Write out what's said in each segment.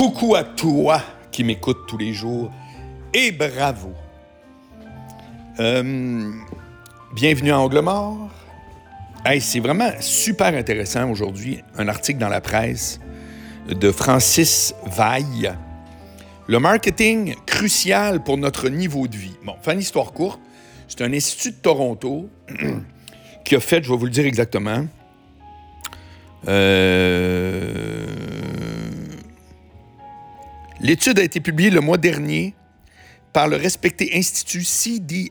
Coucou à toi qui m'écoute tous les jours et bravo. Euh, bienvenue à Angle Mort. Hey, c'est vraiment super intéressant aujourd'hui, un article dans la presse de Francis Vaille. Le marketing crucial pour notre niveau de vie. Bon, fin d'histoire courte, c'est un institut de Toronto qui a fait, je vais vous le dire exactement, euh, L'étude a été publiée le mois dernier par le respecté Institut C.D.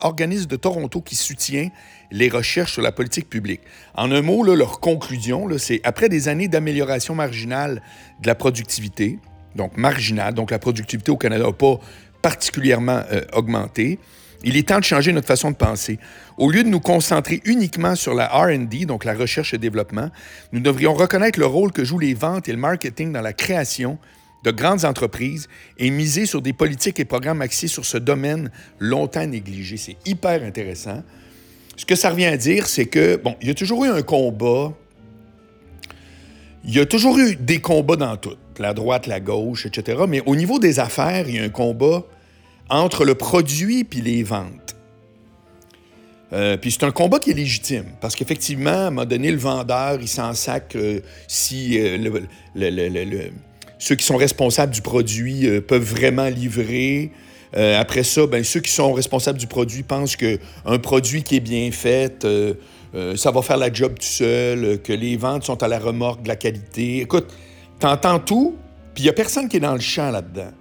Organisme de Toronto qui soutient les recherches sur la politique publique. En un mot, leur conclusion, c'est après des années d'amélioration marginale de la productivité, donc marginale, donc la productivité au Canada n'a pas particulièrement euh, augmenté, il est temps de changer notre façon de penser. Au lieu de nous concentrer uniquement sur la RD, donc la recherche et développement, nous devrions reconnaître le rôle que jouent les ventes et le marketing dans la création de grandes entreprises et miser sur des politiques et programmes axés sur ce domaine longtemps négligé. C'est hyper intéressant. Ce que ça revient à dire, c'est que, bon, il y a toujours eu un combat. Il y a toujours eu des combats dans tout, la droite, la gauche, etc. Mais au niveau des affaires, il y a un combat entre le produit puis les ventes. Euh, puis c'est un combat qui est légitime, parce qu'effectivement, à un moment donné, le vendeur, il s'en sac euh, si euh, le, ceux qui sont responsables du produit euh, peuvent vraiment livrer. Euh, après ça, ben, ceux qui sont responsables du produit pensent qu'un produit qui est bien fait, euh, ça va faire la job tout seul, que les ventes sont à la remorque de la qualité. Écoute, t'entends tout, puis il n'y a personne qui est dans le champ là-dedans.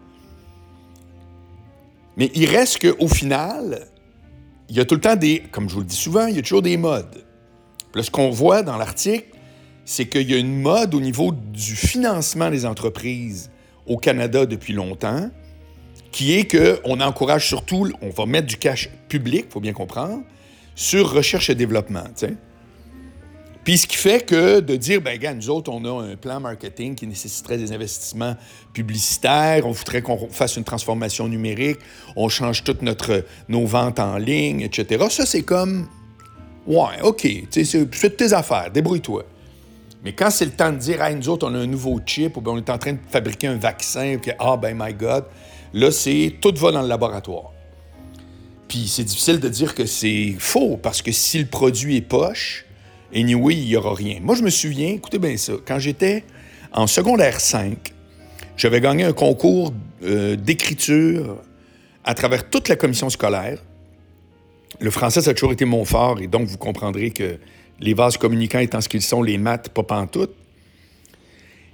Mais il reste qu'au final, il y a tout le temps des, comme je vous le dis souvent, il y a toujours des modes. Là, ce qu'on voit dans l'article, c'est qu'il y a une mode au niveau du financement des entreprises au Canada depuis longtemps, qui est qu'on encourage surtout, on va mettre du cash public, il faut bien comprendre, sur recherche et développement. Puis ce qui fait que de dire, ben gars, nous autres, on a un plan marketing qui nécessiterait des investissements publicitaires, on voudrait qu'on fasse une transformation numérique, on change toutes notre, nos ventes en ligne, etc. Ça, c'est comme, ouais, OK, fais tes affaires, débrouille-toi. Mais quand c'est le temps de dire, hey, nous autres, on a un nouveau chip, ou bien on est en train de fabriquer un vaccin, ou que, ah, ben, my God, là, c'est tout va dans le laboratoire. Puis c'est difficile de dire que c'est faux, parce que si le produit est poche, anyway, il n'y aura rien. Moi, je me souviens, écoutez bien ça, quand j'étais en secondaire 5, j'avais gagné un concours euh, d'écriture à travers toute la commission scolaire. Le français, ça a toujours été mon fort, et donc vous comprendrez que les vases communicants étant ce qu'ils sont, les maths, pas pantoute.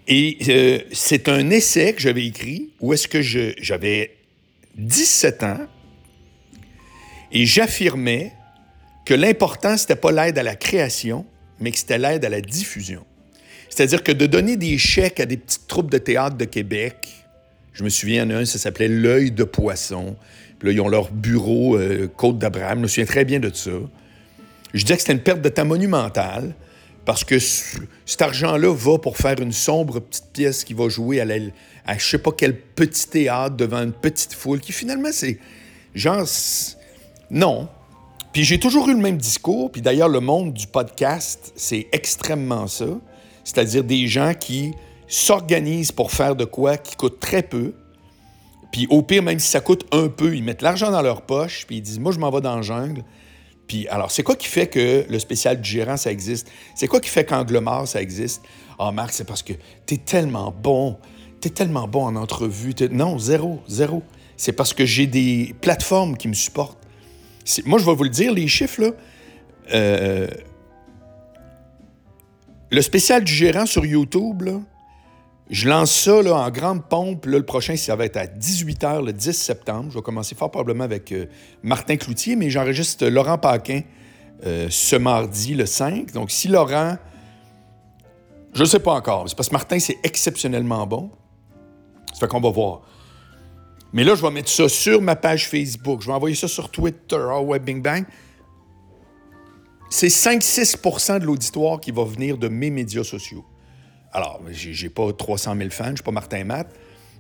Et euh, c'est un essai que j'avais écrit où est-ce que j'avais 17 ans et j'affirmais que l'important, c'était pas l'aide à la création, mais que c'était l'aide à la diffusion. C'est-à-dire que de donner des chèques à des petites troupes de théâtre de Québec, je me souviens, d'un, ça s'appelait L'œil de poisson. Puis là, ils ont leur bureau euh, Côte d'Abraham. Je me souviens très bien de ça. Je disais que c'était une perte de temps monumentale parce que cet argent-là va pour faire une sombre petite pièce qui va jouer à, la, à je sais pas quel petit théâtre devant une petite foule qui finalement c'est genre non. Puis j'ai toujours eu le même discours, puis d'ailleurs le monde du podcast, c'est extrêmement ça, c'est-à-dire des gens qui s'organisent pour faire de quoi qui coûte très peu. Puis au pire, même si ça coûte un peu, ils mettent l'argent dans leur poche, puis ils disent Moi, je m'en vais dans le jungle, puis alors, c'est quoi qui fait que le spécial du gérant, ça existe? C'est quoi qui fait qu'Anglemar, ça existe? Ah, Marc, c'est parce que t'es tellement bon. T'es tellement bon en entrevue. Non, zéro, zéro. C'est parce que j'ai des plateformes qui me supportent. Moi, je vais vous le dire, les chiffres, là. Euh, le spécial du gérant sur YouTube, là, je lance ça en grande pompe. le prochain, ça va être à 18h le 10 septembre. Je vais commencer fort probablement avec euh, Martin Cloutier, mais j'enregistre Laurent Paquin euh, ce mardi, le 5. Donc, si Laurent. Je ne sais pas encore. C'est parce que Martin, c'est exceptionnellement bon. Ça fait qu'on va voir. Mais là, je vais mettre ça sur ma page Facebook. Je vais envoyer ça sur Twitter. Ah ouais, bing bang. C'est 5-6% de l'auditoire qui va venir de mes médias sociaux. Alors, j'ai pas 300 000 fans, je suis pas Martin Matt,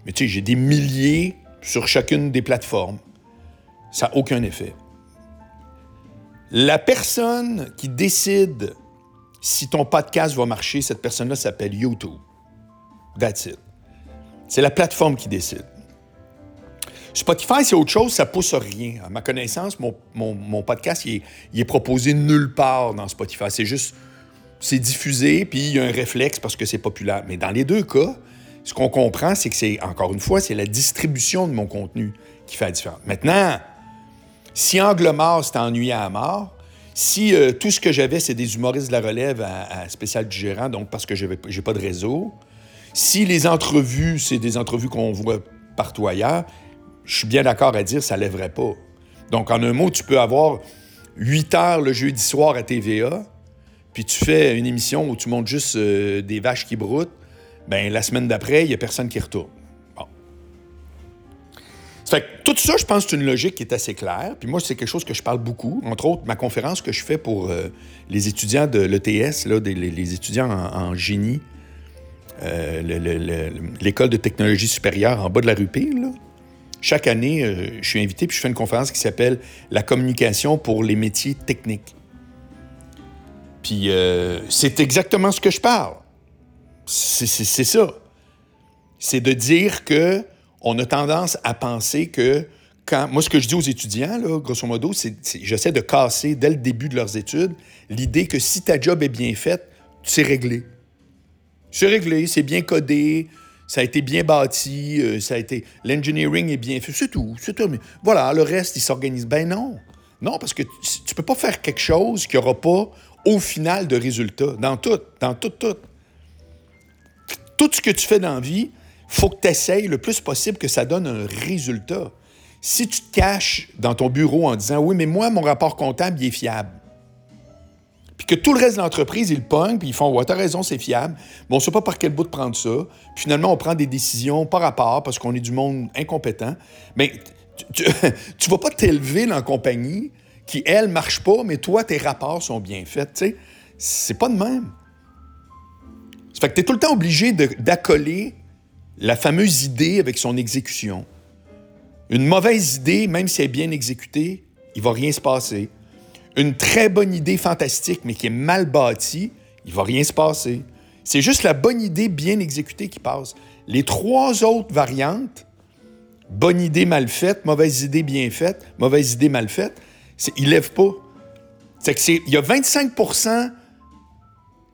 mais tu sais, j'ai des milliers sur chacune des plateformes. Ça n'a aucun effet. La personne qui décide si ton podcast va marcher, cette personne-là s'appelle YouTube. That's it. C'est la plateforme qui décide. Spotify, c'est autre chose, ça pousse rien. À ma connaissance, mon, podcast, il est, proposé nulle part dans Spotify. C'est juste, c'est diffusé, puis il y a un réflexe parce que c'est populaire. Mais dans les deux cas, ce qu'on comprend, c'est que c'est, encore une fois, c'est la distribution de mon contenu qui fait la différence. Maintenant, si Angle mort, c'est ennuyé à mort, si euh, tout ce que j'avais, c'est des humoristes de la relève à, spécial du gérant, donc parce que je n'ai pas de réseau, si les entrevues, c'est des entrevues qu'on voit partout ailleurs, je suis bien d'accord à dire ça lèverait pas. Donc, en un mot, tu peux avoir 8 heures le jeudi soir à TVA, puis tu fais une émission où tu montes juste euh, des vaches qui broutent, ben la semaine d'après, il n'y a personne qui retourne. Bon. fait que tout ça, je pense, c'est une logique qui est assez claire. Puis moi, c'est quelque chose que je parle beaucoup. Entre autres, ma conférence que je fais pour euh, les étudiants de l'ETS, les, étudiants en, génie, euh, l'école de technologie supérieure en bas de la rue Pile, chaque année, je suis invité puis je fais une conférence qui s'appelle La communication pour les métiers techniques. Puis euh, c'est exactement ce que je parle. C'est ça. C'est de dire que on a tendance à penser que quand. Moi, ce que je dis aux étudiants, là, grosso modo, c'est j'essaie de casser dès le début de leurs études l'idée que si ta job est bien faite, c'est réglé. C'est réglé, c'est bien codé, ça a été bien bâti, euh, ça a été. L'engineering est bien fait, c'est tout, c'est tout. Mais voilà, le reste, il s'organise. Ben non. Non, parce que tu, ne peux pas faire quelque chose qui n'aura pas au final de résultat. Dans tout, dans tout, tout. Tout ce que tu fais dans la vie, faut que tu essayes le plus possible que ça donne un résultat. Si tu te caches dans ton bureau en disant Oui, mais moi, mon rapport comptable, il est fiable puis que tout le reste de l'entreprise, ils le pognent, puis ils font Ouais, t'as raison, c'est fiable. Mais on ne sait pas par quel bout de prendre ça. Puis finalement, on prend des décisions par rapport parce qu'on est du monde incompétent. Mais tu ne vas pas t'élever dans la compagnie qui, elle, marche pas, mais toi, tes rapports sont bien faits. C'est pas de même. Ça fait que tu es tout le temps obligé d'accoler la fameuse idée avec son exécution. Une mauvaise idée, même si elle est bien exécutée, il va rien se passer une très bonne idée fantastique, mais qui est mal bâtie, il va rien se passer. C'est juste la bonne idée bien exécutée qui passe. Les trois autres variantes, bonne idée mal faite, mauvaise idée bien faite, mauvaise idée mal faite, ils ne lèvent pas. C'est il y a 25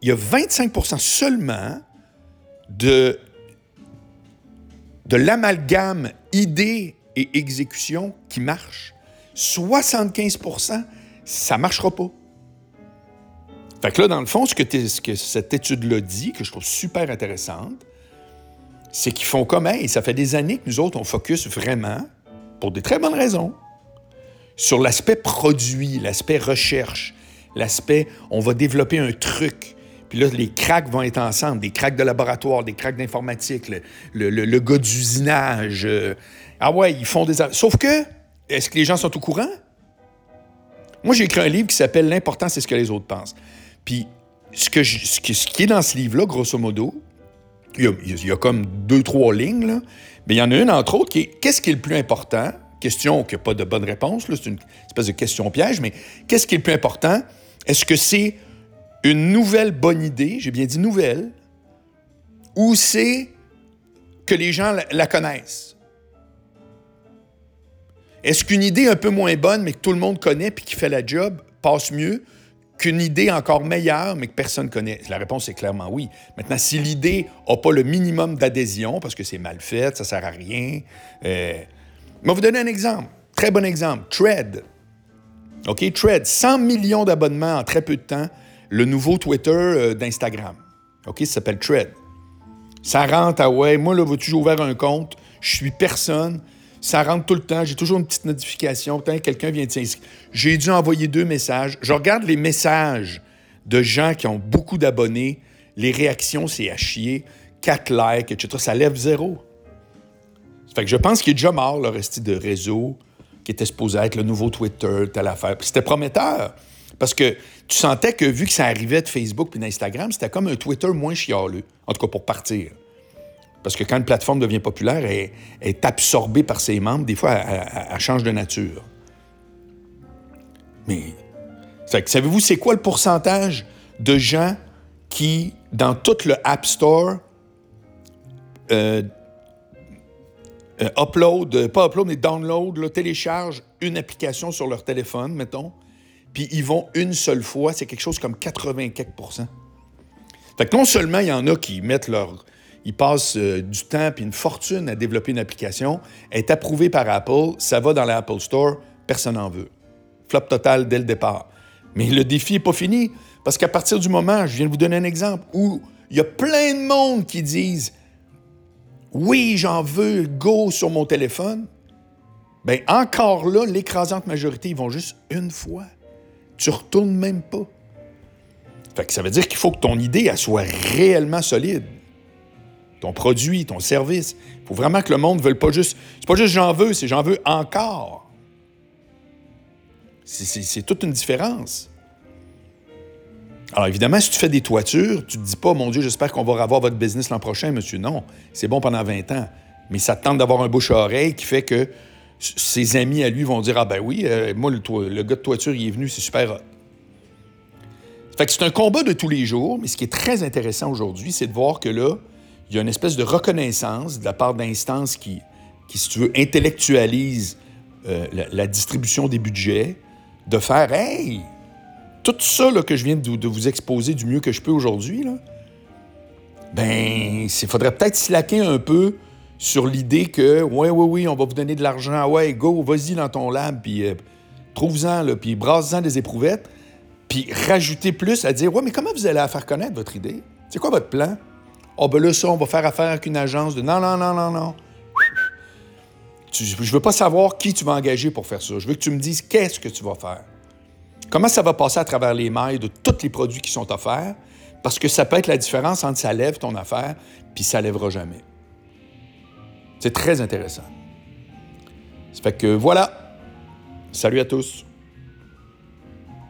il y a 25% seulement de, l'amalgame idée et exécution qui marche. 75% ça ne marchera pas. Fait que là, dans le fond, ce que, cette étude-là dit, que je trouve super intéressante, c'est qu'ils font comme, et ça fait des années que nous autres, on focus vraiment, pour des très bonnes raisons, sur l'aspect produit, l'aspect recherche, l'aspect, on va développer un truc. Puis là, les cracks vont être ensemble, des cracks de laboratoire, des cracks d'informatique, le, le, gars d'usinage. Euh, ah ouais, ils font des... Sauf que, est-ce que les gens sont au courant? Moi, j'ai écrit un livre qui s'appelle L'important, c'est ce que les autres pensent. Puis, ce, que ce, qui est dans ce livre-là, grosso modo, il y, a, comme deux, trois lignes, mais il y en a une, entre autres, qui est qu'est-ce qui est le plus important? Question qui n'a pas de bonne réponse, c'est une espèce de question piège, mais qu'est-ce qui est le plus important? Est-ce que c'est une nouvelle bonne idée, j'ai bien dit nouvelle, ou c'est que les gens la connaissent? Est-ce qu'une idée un peu moins bonne, mais que tout le monde connaît puis qui fait la job, passe mieux qu'une idée encore meilleure, mais que personne connaît? La réponse est clairement oui. Maintenant, si l'idée n'a pas le minimum d'adhésion, parce que c'est mal fait, ça sert à rien. Euh... Je vais vous donner un exemple. Très bon exemple. Tread. OK? Tread. 100 millions d'abonnements en très peu de temps. Le nouveau Twitter euh, d'Instagram. OK? Ça s'appelle Tread. Ça rentre à ouais. Moi, là, j'ai ouvert un compte. Je suis personne. Ça rentre tout le temps. J'ai toujours une petite notification. Quelqu'un vient de s'inscrire. J'ai dû envoyer deux messages. Je regarde les messages de gens qui ont beaucoup d'abonnés. Les réactions, c'est à chier. Quatre likes, etc. Ça lève zéro. Fait que je pense qu'il est déjà mort, le reste de réseau, qui était supposé être le nouveau Twitter, telle affaire. c'était prometteur. Parce que tu sentais que vu que ça arrivait de Facebook puis d'Instagram, c'était comme un Twitter moins chialeux. En tout cas, pour partir. Parce que quand une plateforme devient populaire, elle, est absorbée par ses membres. Des fois, elle, change de nature. Mais, savez-vous, c'est quoi le pourcentage de gens qui, dans tout le App Store, euh, euh, upload, euh, pas upload, mais download, là, télécharge une application sur leur téléphone, mettons, puis ils vont une seule fois, c'est quelque chose comme 80 quelques Fait que non seulement il y en a qui mettent leur. Ils passent euh, du temps et une fortune à développer une application, elle est approuvée par Apple, ça va dans l'Apple Store, personne n'en veut. Flop total dès le départ. Mais le défi n'est pas fini, parce qu'à partir du moment, je viens de vous donner un exemple, où il y a plein de monde qui disent Oui, j'en veux, go sur mon téléphone. Bien, encore là, l'écrasante majorité, ils vont juste une fois. Tu retournes même pas. Fait ça veut dire qu'il faut que ton idée elle soit réellement solide. Ton produit, ton service. Il faut vraiment que le monde ne veuille pas juste. C'est pas juste j'en veux, c'est j'en veux encore. C'est toute une différence. Alors évidemment, si tu fais des toitures, tu te dis pas, mon Dieu, j'espère qu'on va revoir votre business l'an prochain, monsieur. Non, c'est bon pendant 20 ans. Mais ça te tente d'avoir un bouche à oreille qui fait que ses amis à lui vont dire, ah ben oui, euh, moi, le, gars de toiture, il est venu, c'est super hot. Fait que c'est un combat de tous les jours, mais ce qui est très intéressant aujourd'hui, c'est de voir que là, il y a une espèce de reconnaissance de la part d'instances qui, si tu veux, intellectualisent euh, la, distribution des budgets, de faire, hey, tout ça là, que je viens de, vous exposer du mieux que je peux aujourd'hui, ben, il faudrait peut-être slacker un peu sur l'idée que, ouais, oui, oui, on va vous donner de l'argent, ouais, go, vas-y dans ton lab, puis euh, trouve-en, puis brasse-en des éprouvettes, puis rajouter plus à dire, ouais, mais comment vous allez faire connaître votre idée? C'est quoi votre plan? Ah, oh, ben là, ça, on va faire affaire avec une agence de non, non, non, non, non. je veux pas savoir qui tu vas engager pour faire ça. Je veux que tu me dises qu'est-ce que tu vas faire. Comment ça va passer à travers les mailles de tous les produits qui sont offerts? Parce que ça peut être la différence entre ça lève ton affaire puis ça lèvera jamais. C'est très intéressant. Ça fait que voilà. Salut à tous.